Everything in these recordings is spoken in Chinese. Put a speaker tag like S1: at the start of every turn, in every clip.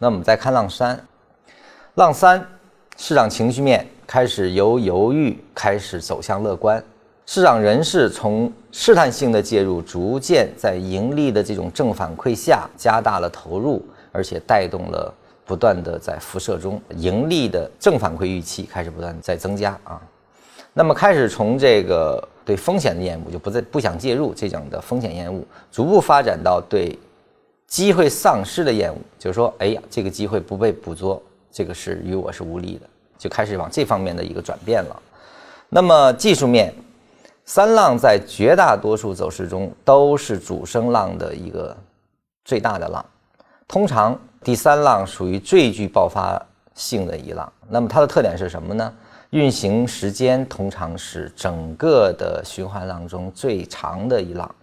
S1: 那我们再看浪三，浪三市场情绪面开始由犹豫开始走向乐观，市场人士从试探性的介入，逐渐在盈利的这种正反馈下加大了投入，而且带动了不断的在辐射中盈利的正反馈预期开始不断在增加啊。那么开始从这个对风险的厌恶，就不再不想介入这种的风险厌恶，逐步发展到对机会丧失的厌恶，就是说，哎呀，这个机会不被捕捉，这个是与我是无力的，就开始往这方面的一个转变了。那么技术面，三浪在绝大多数走势中都是主升浪的一个最大的浪，通常第三浪属于最具爆发性的一浪。那么它的特点是什么呢？运行时间通常是整个的循环浪中最长的一浪，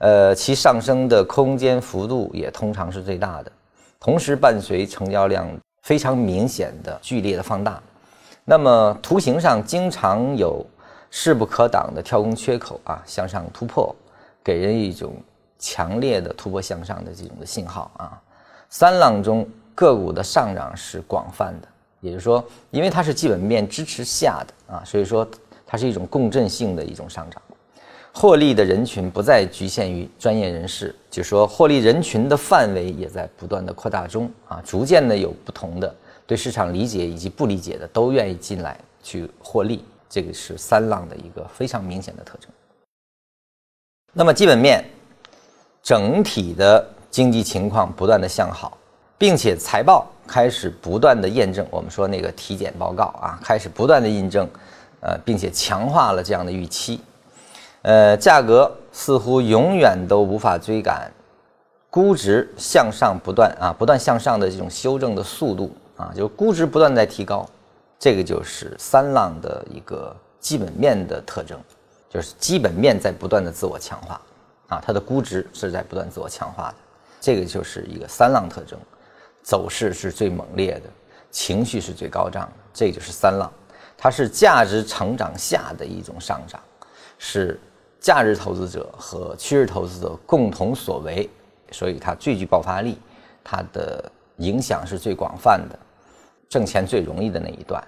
S1: 呃，其上升的空间幅度也通常是最大的，同时伴随成交量非常明显的剧烈的放大。那么图形上经常有势不可挡的跳空缺口啊，向上突破，给人一种强烈的突破向上的这种的信号啊。三浪中个股的上涨是广泛的。也就是说，因为它是基本面支持下的啊，所以说它是一种共振性的一种上涨，获利的人群不再局限于专业人士，就说获利人群的范围也在不断的扩大中啊，逐渐的有不同的对市场理解以及不理解的都愿意进来去获利，这个是三浪的一个非常明显的特征。那么基本面整体的经济情况不断的向好，并且财报。开始不断的验证，我们说那个体检报告啊，开始不断的印证，呃，并且强化了这样的预期，呃，价格似乎永远都无法追赶估值向上不断啊，不断向上的这种修正的速度啊，就是估值不断在提高，这个就是三浪的一个基本面的特征，就是基本面在不断的自我强化啊，它的估值是在不断自我强化的，这个就是一个三浪特征。走势是最猛烈的，情绪是最高涨的，这就是三浪，它是价值成长下的一种上涨，是价值投资者和趋势投资者共同所为，所以它最具爆发力，它的影响是最广泛的，挣钱最容易的那一段。